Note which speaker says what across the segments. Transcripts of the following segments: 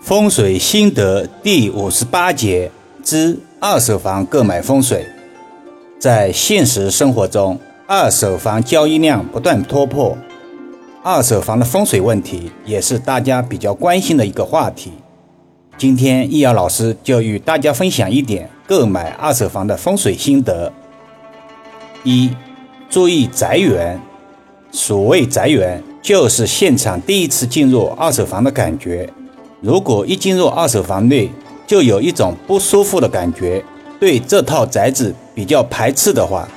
Speaker 1: 风水心得第五十八节之二手房购买风水。在现实生活中，二手房交易量不断突破，二手房的风水问题也是大家比较关心的一个话题。今天易遥老师就与大家分享一点购买二手房的风水心得。一、注意宅源。所谓宅源，就是现场第一次进入二手房的感觉。如果一进入二手房内就有一种不舒服的感觉，对这套宅子比较排斥的话，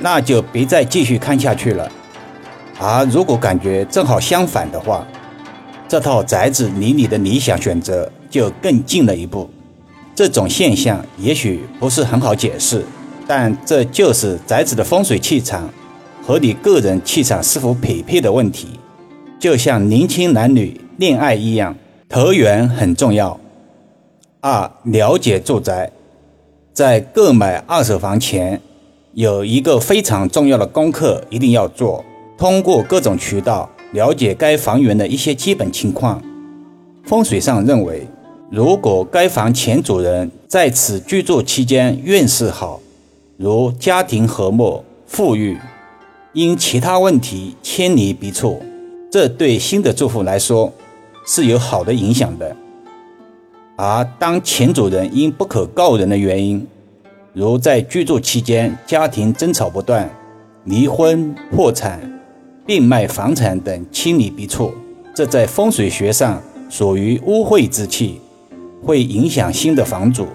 Speaker 1: 那就别再继续看下去了。而如果感觉正好相反的话，这套宅子离你的理想选择就更近了一步。这种现象也许不是很好解释，但这就是宅子的风水气场和你个人气场是否匹配的问题，就像年轻男女恋爱一样。投缘很重要。二、了解住宅，在购买二手房前，有一个非常重要的功课一定要做：通过各种渠道了解该房源的一些基本情况。风水上认为，如果该房前主人在此居住期间运势好，如家庭和睦、富裕，因其他问题迁离别处，这对新的住户来说。是有好的影响的，而当前主人因不可告人的原因，如在居住期间家庭争吵不断、离婚、破产、变卖房产等亲离别处，这在风水学上属于污秽之气，会影响新的房主。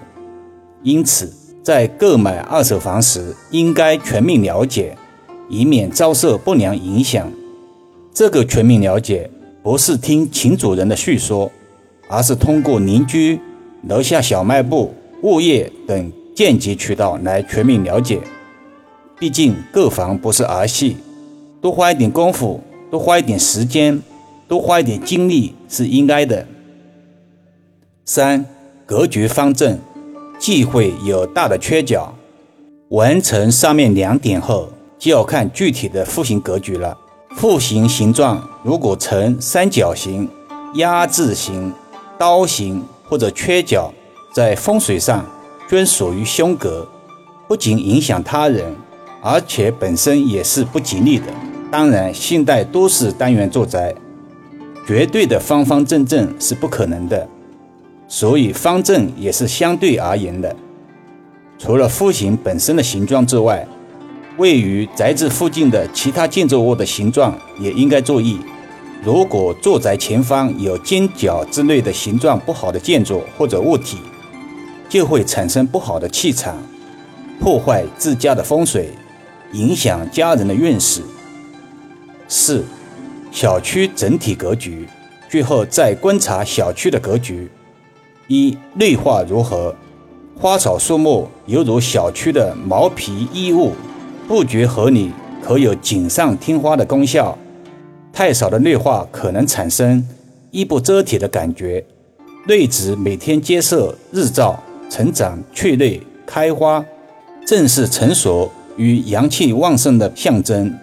Speaker 1: 因此，在购买二手房时，应该全面了解，以免遭受不良影响。这个全面了解。不是听秦主人的叙说，而是通过邻居、楼下小卖部、物业等间接渠道来全面了解。毕竟购房不是儿戏，多花一点功夫，多花一点时间，多花一点精力是应该的。三、格局方正，忌讳有大的缺角。完成上面两点后，就要看具体的户型格局了。户型形状如果呈三角形、鸭字形、刀形或者缺角，在风水上均属于凶格，不仅影响他人，而且本身也是不吉利的。当然，现代都市单元住宅，绝对的方方正正是不可能的，所以方正也是相对而言的。除了户型本身的形状之外，位于宅子附近的其他建筑物的形状也应该注意。如果住宅前方有尖角之类的形状不好的建筑或者物体，就会产生不好的气场，破坏自家的风水，影响家人的运势。四、小区整体格局，最后再观察小区的格局。一、绿化如何？花草树木犹如小区的毛皮衣物。布局合理，可有锦上添花的功效；太少的绿化可能产生衣不遮体的感觉。绿植每天接受日照，成长雀绿开花，正是成熟与阳气旺盛的象征。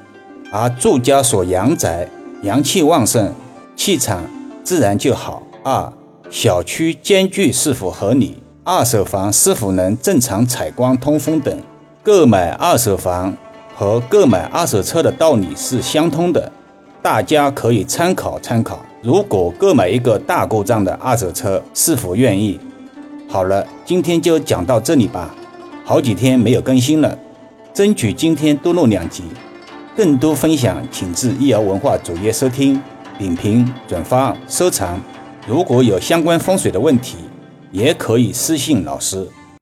Speaker 1: 而住家所阳宅，阳气旺盛，气场自然就好。二、小区间距是否合理？二手房是否能正常采光、通风等？购买二手房和购买二手车的道理是相通的，大家可以参考参考。如果购买一个大故障的二手车，是否愿意？好了，今天就讲到这里吧。好几天没有更新了，争取今天多录两集。更多分享，请至易瑶文化主页收听、点评、转发、收藏。如果有相关风水的问题，也可以私信老师。